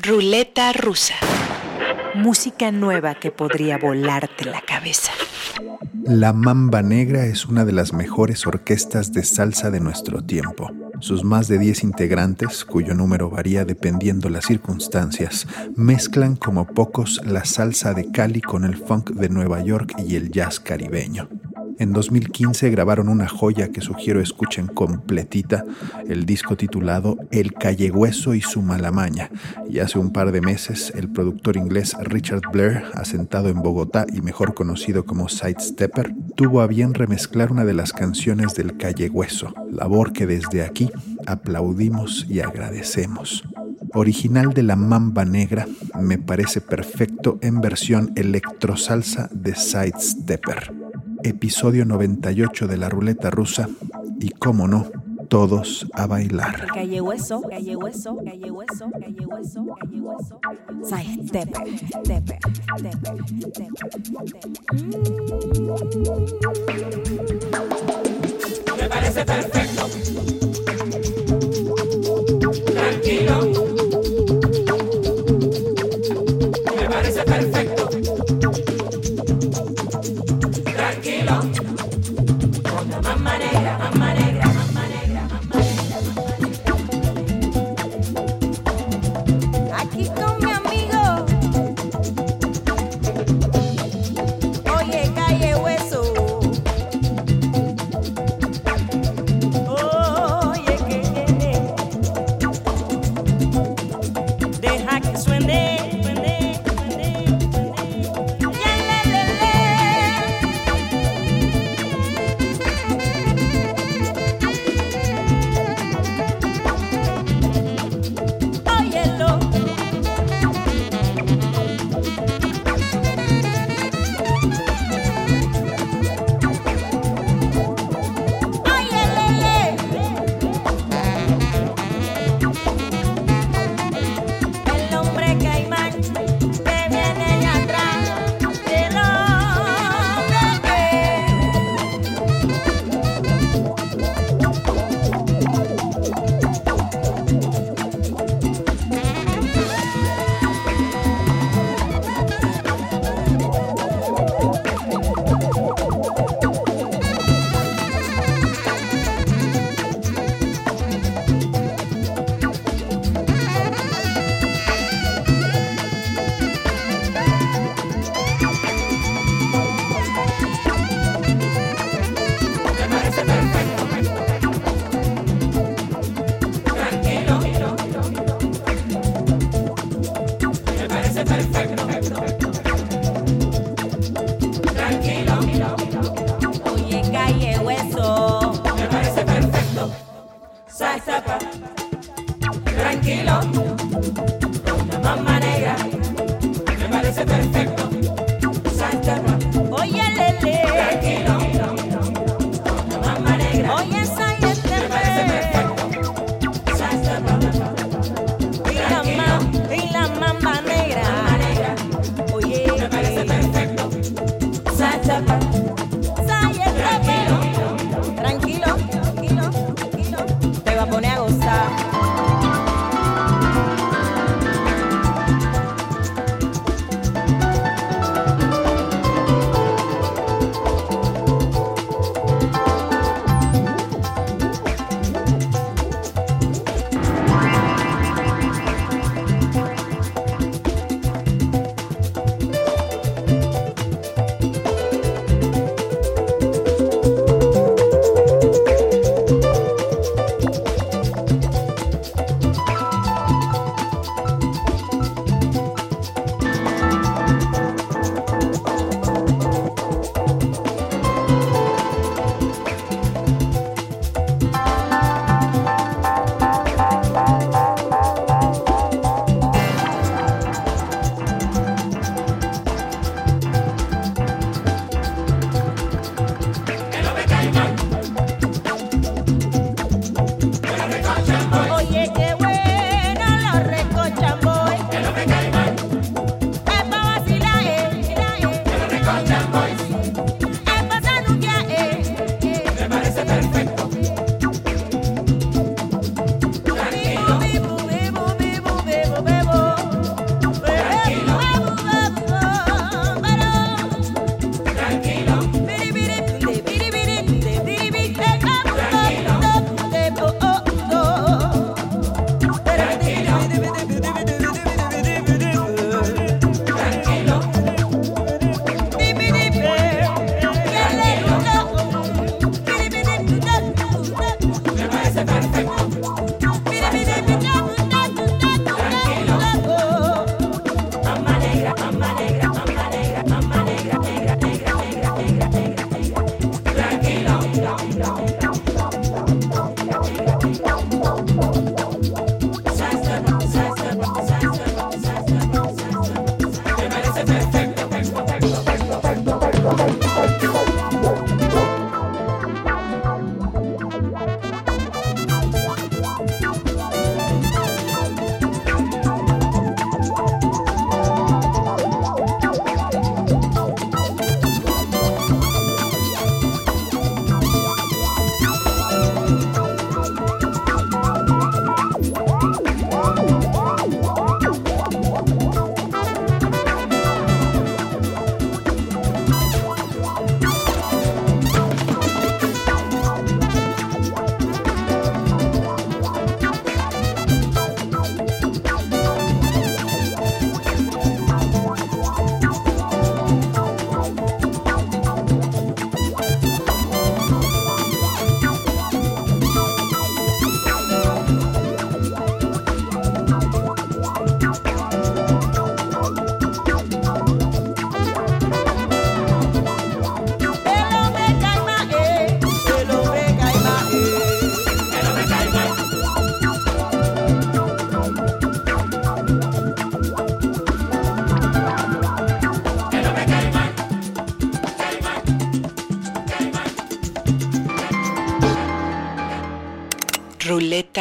Ruleta rusa. Música nueva que podría volarte la cabeza. La Mamba Negra es una de las mejores orquestas de salsa de nuestro tiempo. Sus más de 10 integrantes, cuyo número varía dependiendo las circunstancias, mezclan como pocos la salsa de Cali con el funk de Nueva York y el jazz caribeño. En 2015 grabaron una joya que sugiero escuchen completita, el disco titulado El Callehueso y su Malamaña. Y hace un par de meses, el productor inglés Richard Blair, asentado en Bogotá y mejor conocido como Sidestepper, tuvo a bien remezclar una de las canciones del Callehueso, labor que desde aquí aplaudimos y agradecemos original de la Mamba Negra, me parece perfecto en versión electrosalsa de Sidestepper episodio 98 de la ruleta rusa y, como no, todos a bailar. Calle hueso, calle hueso, calle hueso, calle hueso, calle hueso. Step, step, step, Me parece perfecto. Tranquilo.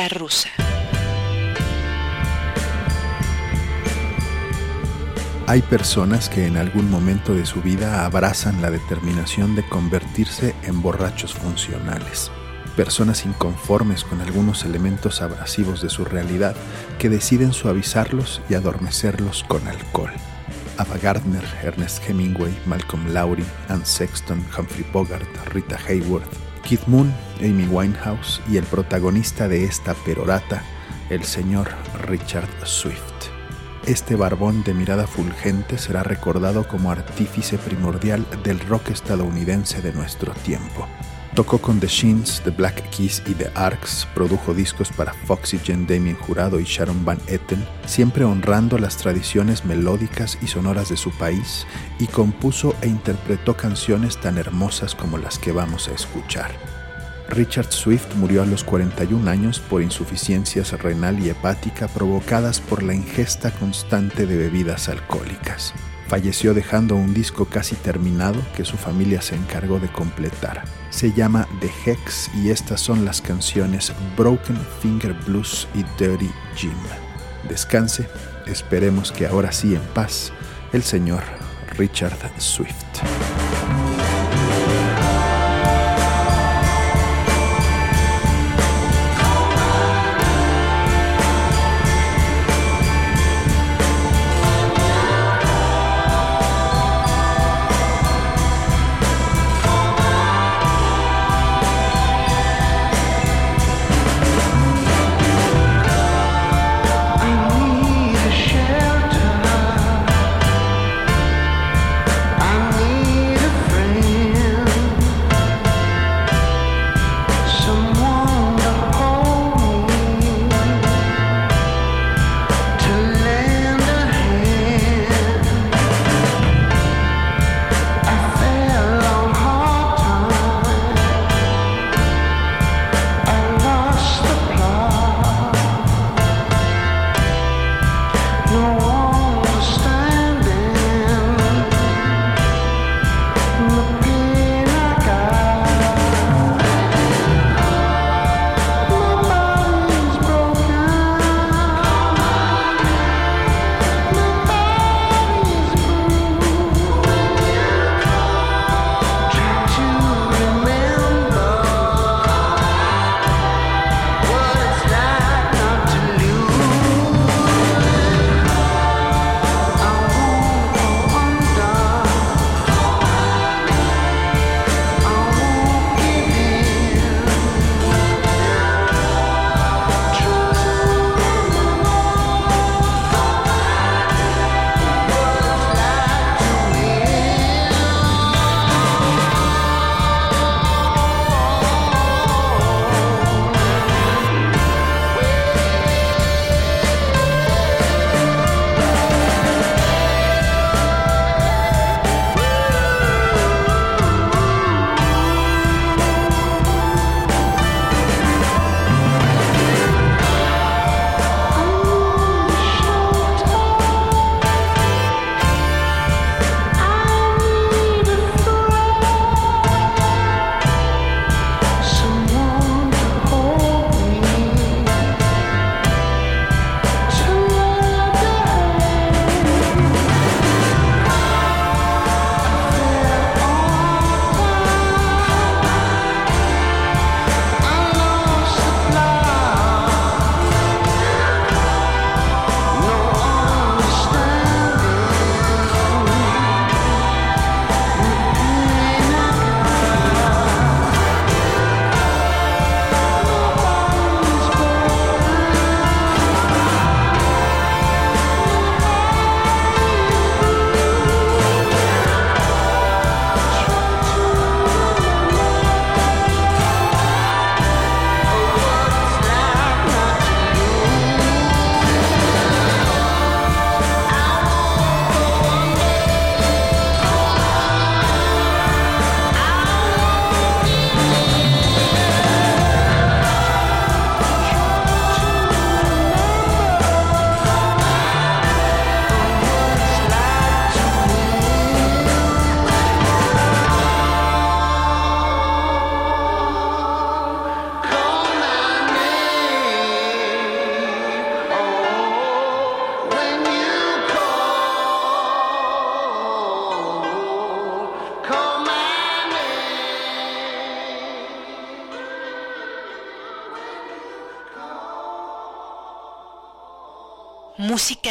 Rusa. Hay personas que en algún momento de su vida abrazan la determinación de convertirse en borrachos funcionales. Personas inconformes con algunos elementos abrasivos de su realidad que deciden suavizarlos y adormecerlos con alcohol. Ava Gardner, Ernest Hemingway, Malcolm Lowry, Anne Sexton, Humphrey Bogart, Rita Hayworth, Keith Moon, Amy Winehouse y el protagonista de esta perorata, el señor Richard Swift. Este barbón de mirada fulgente será recordado como artífice primordial del rock estadounidense de nuestro tiempo. Tocó con The Shins, The Black Keys y The Arcs, produjo discos para Foxygen, Damien Jurado y Sharon Van Etten, siempre honrando las tradiciones melódicas y sonoras de su país, y compuso e interpretó canciones tan hermosas como las que vamos a escuchar. Richard Swift murió a los 41 años por insuficiencias renal y hepática provocadas por la ingesta constante de bebidas alcohólicas. Falleció dejando un disco casi terminado que su familia se encargó de completar. Se llama The Hex y estas son las canciones Broken Finger Blues y Dirty Jim. Descanse, esperemos que ahora sí en paz, el señor Richard Swift.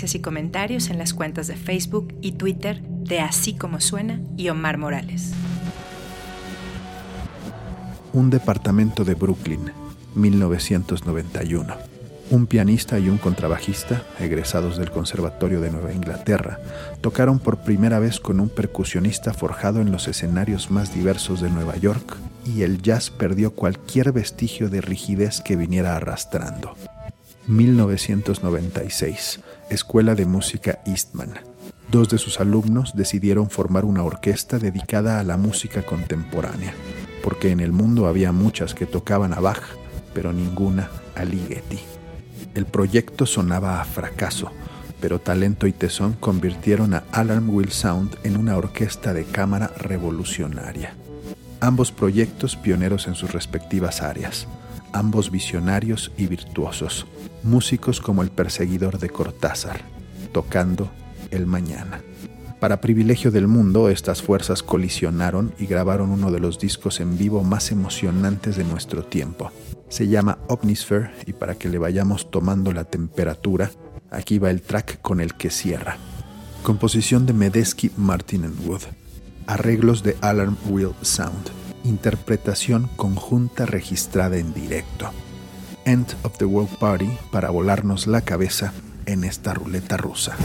Y comentarios en las cuentas de Facebook y Twitter de Así como Suena y Omar Morales. Un departamento de Brooklyn, 1991. Un pianista y un contrabajista, egresados del Conservatorio de Nueva Inglaterra, tocaron por primera vez con un percusionista forjado en los escenarios más diversos de Nueva York y el jazz perdió cualquier vestigio de rigidez que viniera arrastrando. 1996, Escuela de Música Eastman. Dos de sus alumnos decidieron formar una orquesta dedicada a la música contemporánea, porque en el mundo había muchas que tocaban a Bach, pero ninguna a Ligeti. El proyecto sonaba a fracaso, pero talento y tesón convirtieron a Alarm Will Sound en una orquesta de cámara revolucionaria. Ambos proyectos pioneros en sus respectivas áreas, ambos visionarios y virtuosos, músicos como el perseguidor de Cortázar, tocando el mañana. Para privilegio del mundo, estas fuerzas colisionaron y grabaron uno de los discos en vivo más emocionantes de nuestro tiempo. Se llama Omnisphere y para que le vayamos tomando la temperatura, aquí va el track con el que cierra. Composición de Medesky Martin Wood. Arreglos de Alarm Wheel Sound. Interpretación conjunta registrada en directo. End of the World Party para volarnos la cabeza en esta ruleta rusa.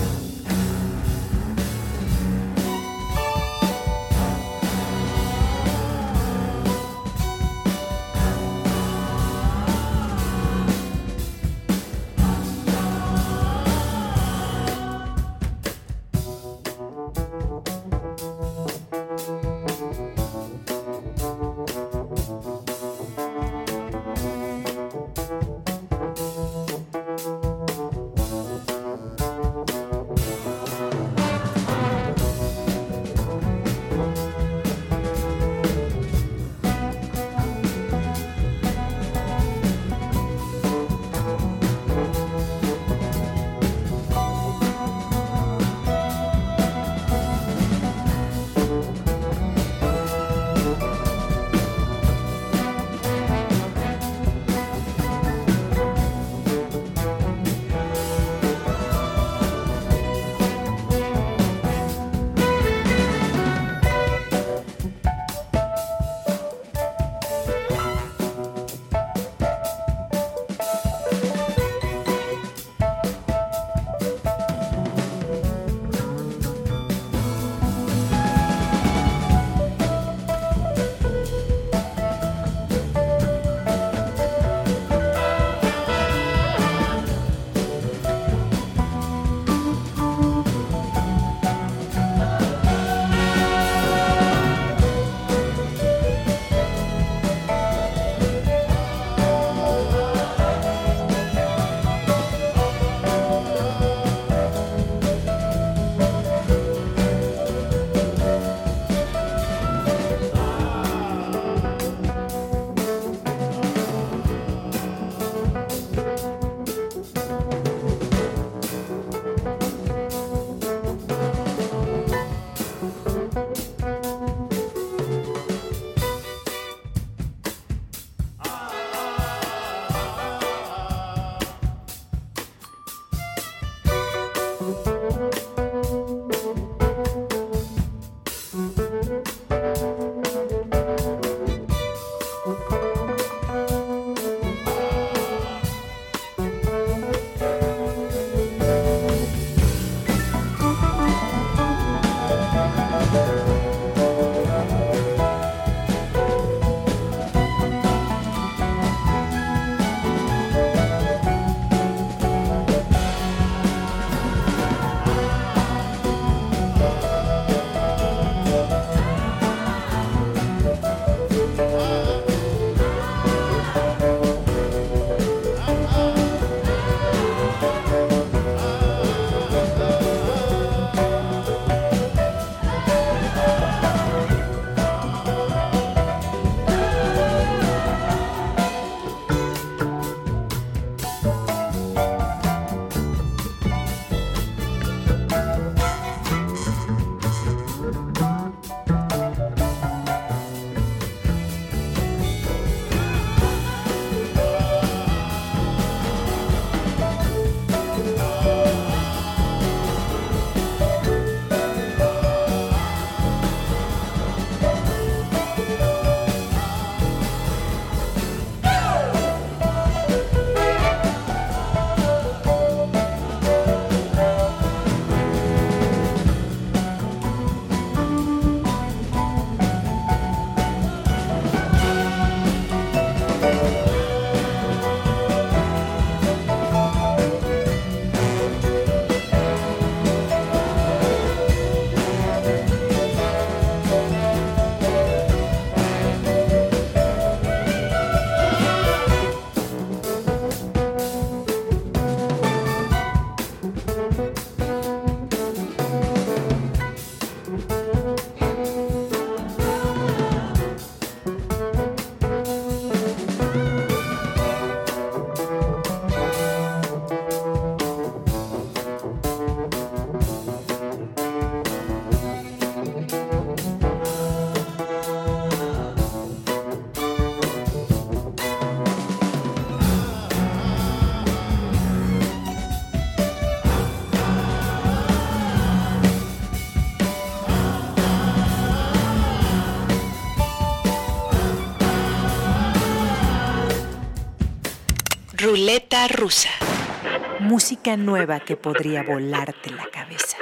Ruleta rusa. Música nueva que podría volarte la cabeza.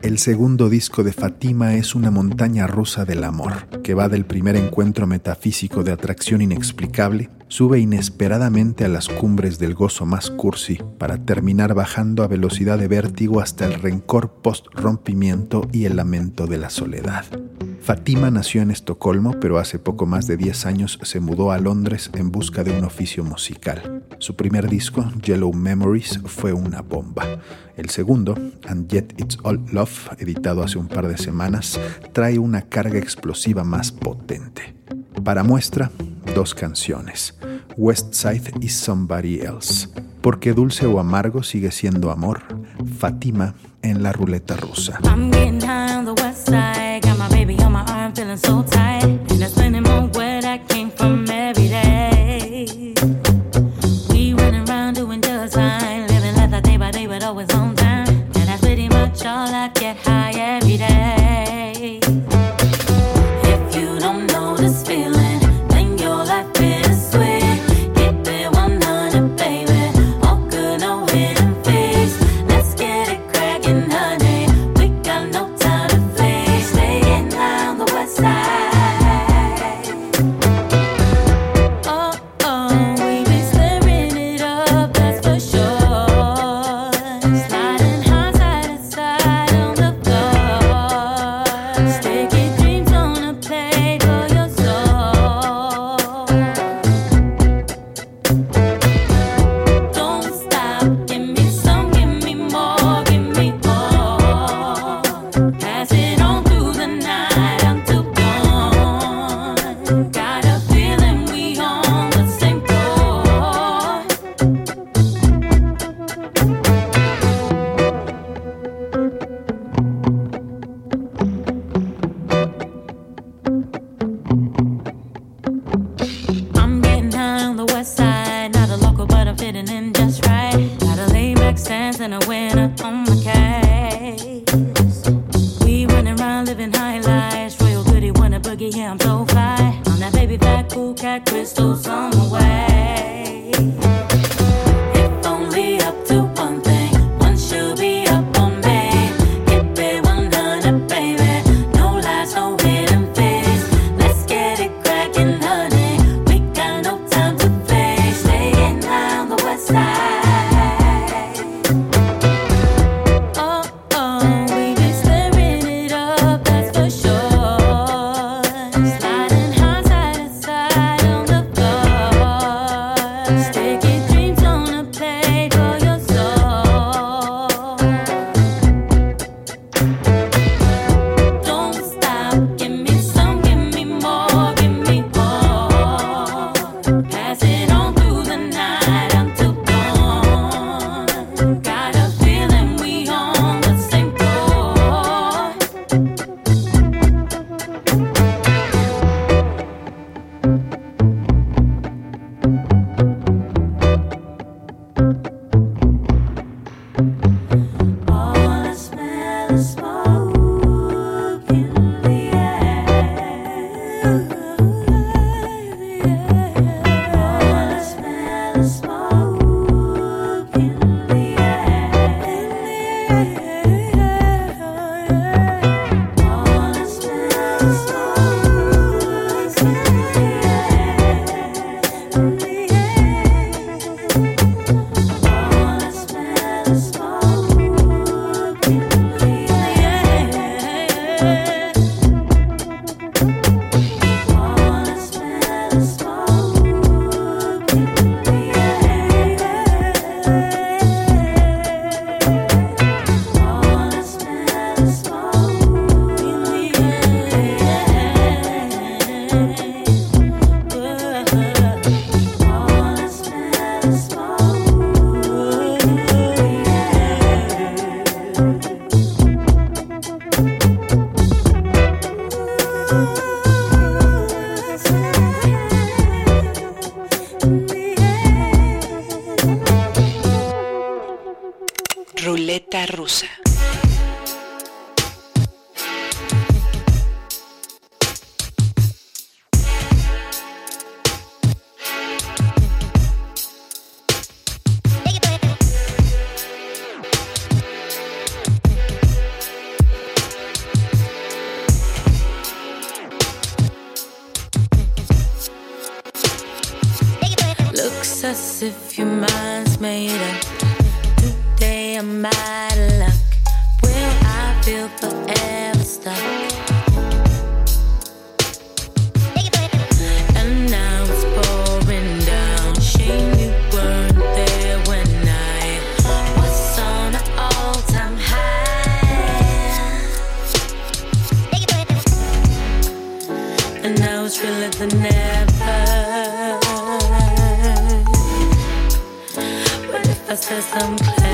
El segundo disco de Fatima es una montaña rusa del amor, que va del primer encuentro metafísico de atracción inexplicable, sube inesperadamente a las cumbres del gozo más cursi, para terminar bajando a velocidad de vértigo hasta el rencor post-rompimiento y el lamento de la soledad. Fatima nació en Estocolmo, pero hace poco más de 10 años se mudó a Londres en busca de un oficio musical. Su primer disco, Yellow Memories, fue una bomba. El segundo, And Yet It's All Love, editado hace un par de semanas, trae una carga explosiva más potente. Para muestra, dos canciones, West Side y Somebody Else, porque dulce o amargo sigue siendo amor, Fatima en la ruleta rusa. so tight. to some place.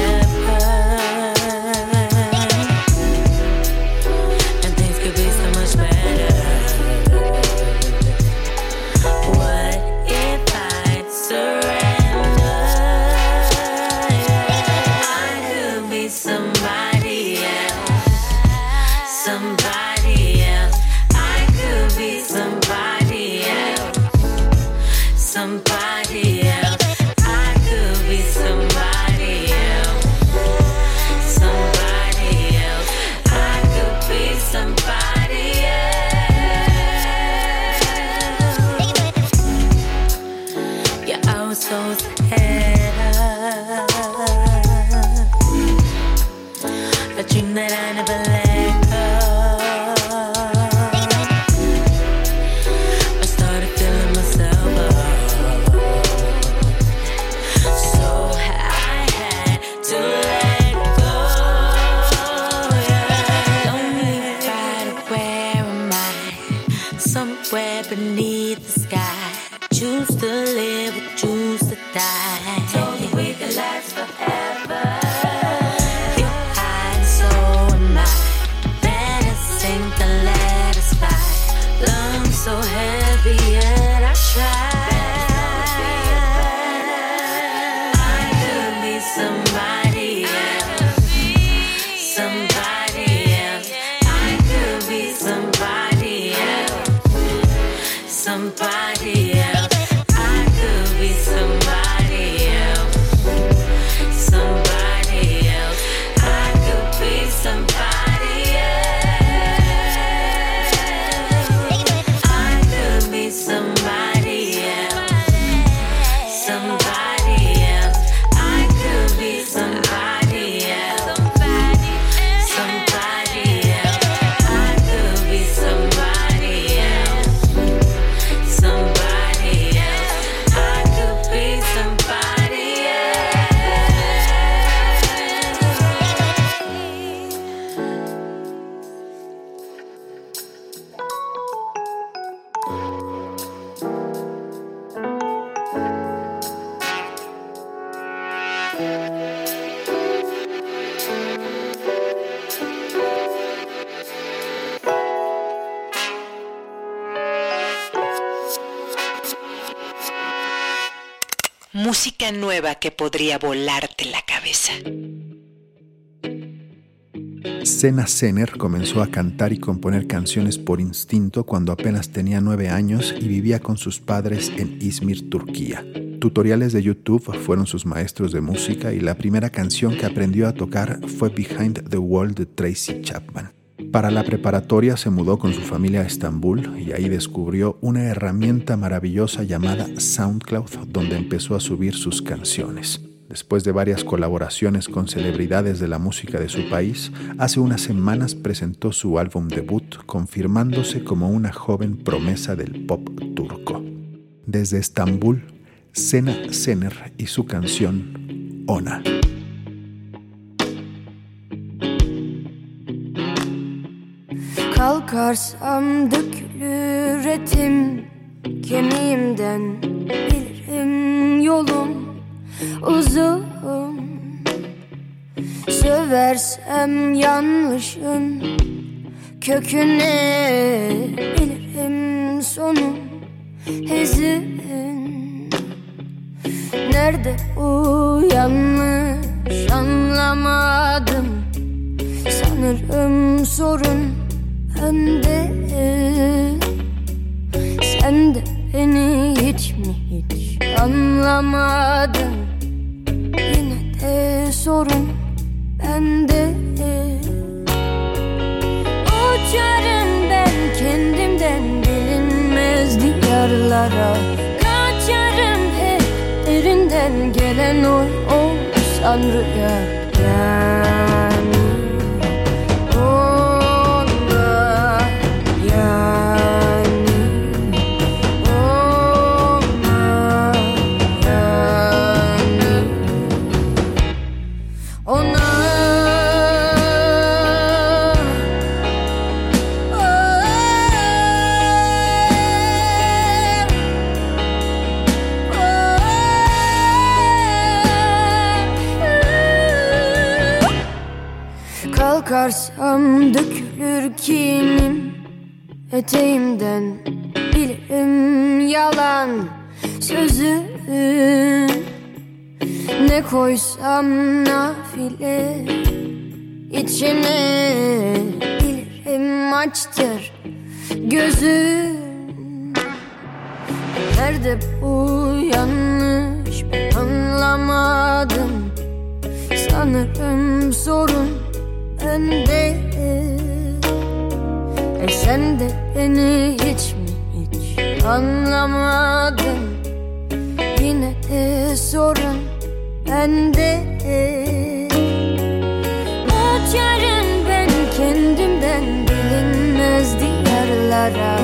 Música nueva que podría volarte la cabeza. Sena Sener comenzó a cantar y componer canciones por instinto cuando apenas tenía nueve años y vivía con sus padres en Izmir, Turquía. Tutoriales de YouTube fueron sus maestros de música y la primera canción que aprendió a tocar fue Behind the Wall de Tracy Chapman. Para la preparatoria se mudó con su familia a Estambul y ahí descubrió una herramienta maravillosa llamada SoundCloud donde empezó a subir sus canciones. Después de varias colaboraciones con celebridades de la música de su país, hace unas semanas presentó su álbum debut, confirmándose como una joven promesa del pop turco. Desde Estambul, Sena Sener y su canción Ona. Kalkarsam dökülür etim Kemiğimden bilirim yolum uzun. Söversem yanlışın köküne bilirim sonum hezin Nerede bu yanlış anlamadım? Sanırım sorun bende Sen de beni hiç mi hiç anlamadın? Yine de sorun bende. Uçarım ben kendimden bilinmez diyarlara. Kaçarım hep Ellerinden gelen o, o sanrıya Eteğimden bilirim yalan sözün Ne koysam nafile içine Bilirim açtır gözün Nerede bu yanlış ben anlamadım. Sanırım sorun bende E sen de beni hiç mi hiç anlamadın? Yine de sorun bende. Umut yarın ben kendimden bilinmez diyarlara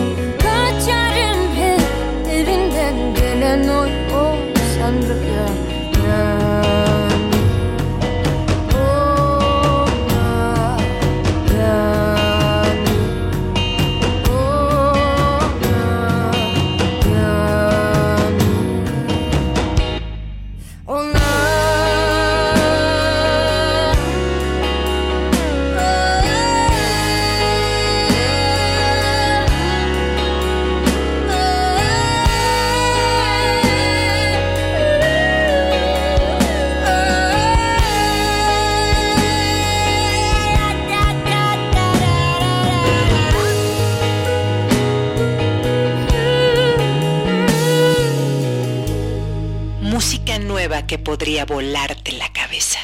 podría volarte la cabeza.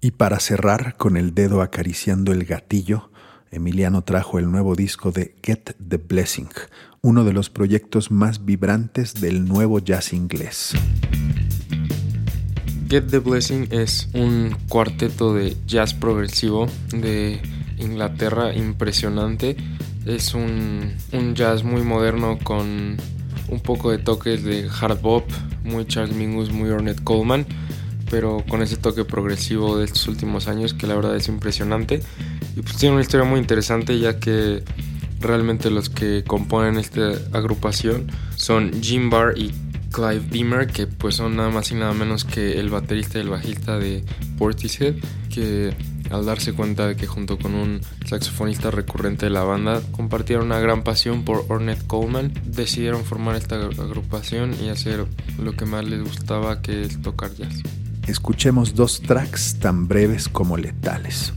Y para cerrar, con el dedo acariciando el gatillo, Emiliano trajo el nuevo disco de Get the Blessing, uno de los proyectos más vibrantes del nuevo jazz inglés. Get the Blessing es un cuarteto de jazz progresivo de Inglaterra impresionante. Es un, un jazz muy moderno con un poco de toques de hard bop, muy Charles Mingus, muy Ornette Coleman, pero con ese toque progresivo de estos últimos años que la verdad es impresionante. Y pues tiene una historia muy interesante ya que realmente los que componen esta agrupación son Jim Barr y Clive Beamer, que pues son nada más y nada menos que el baterista y el bajista de Portishead, que al darse cuenta de que junto con un saxofonista recurrente de la banda compartieron una gran pasión por Ornette Coleman, decidieron formar esta agrupación y hacer lo que más les gustaba, que es tocar jazz. Escuchemos dos tracks tan breves como letales.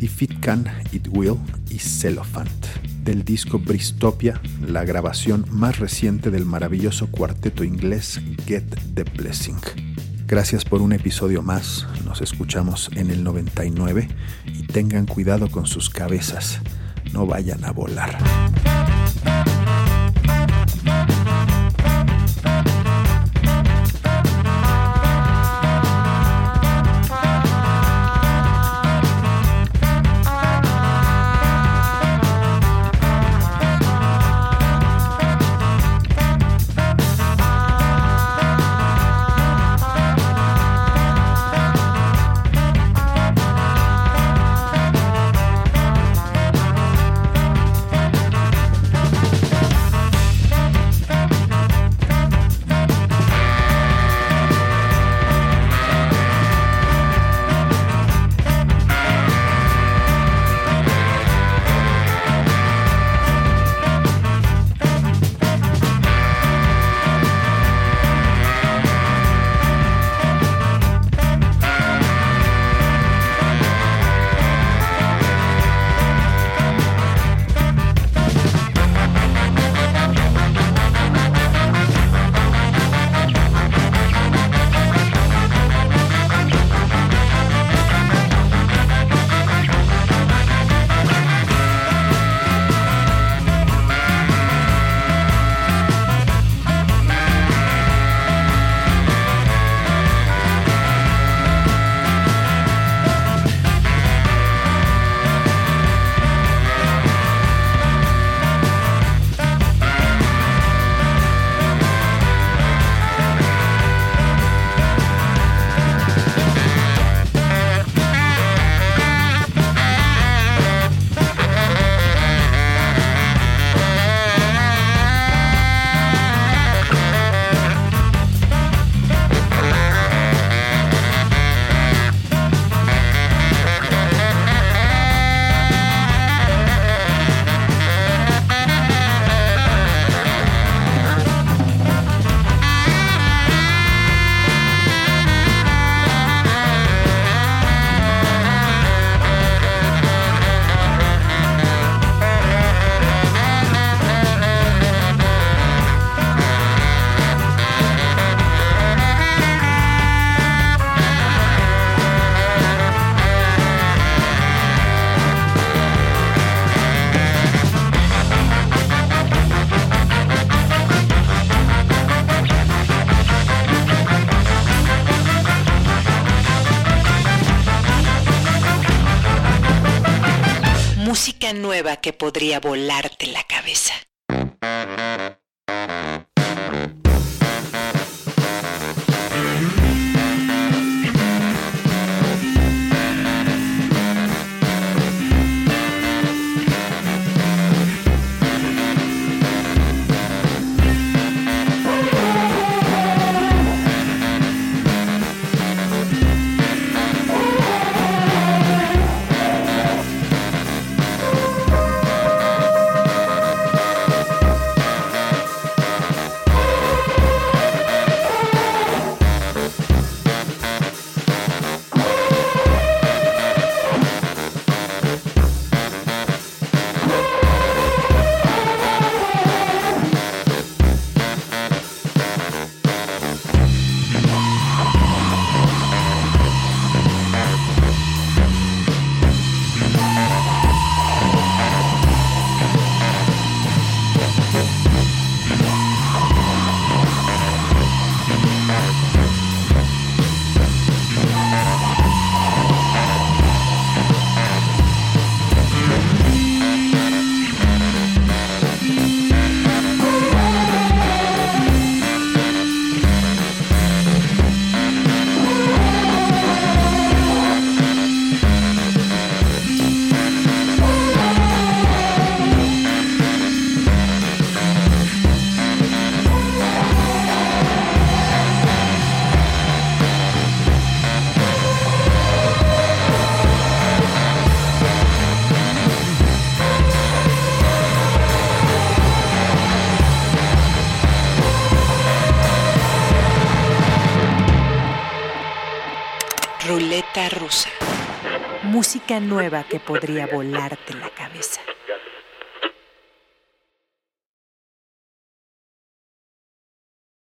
If It Can, It Will y Cellophant, del disco Bristopia, la grabación más reciente del maravilloso cuarteto inglés Get the Blessing. Gracias por un episodio más, nos escuchamos en el 99 y tengan cuidado con sus cabezas, no vayan a volar. Que podría volarte la cabeza. Nueva que podría volarte la cabeza.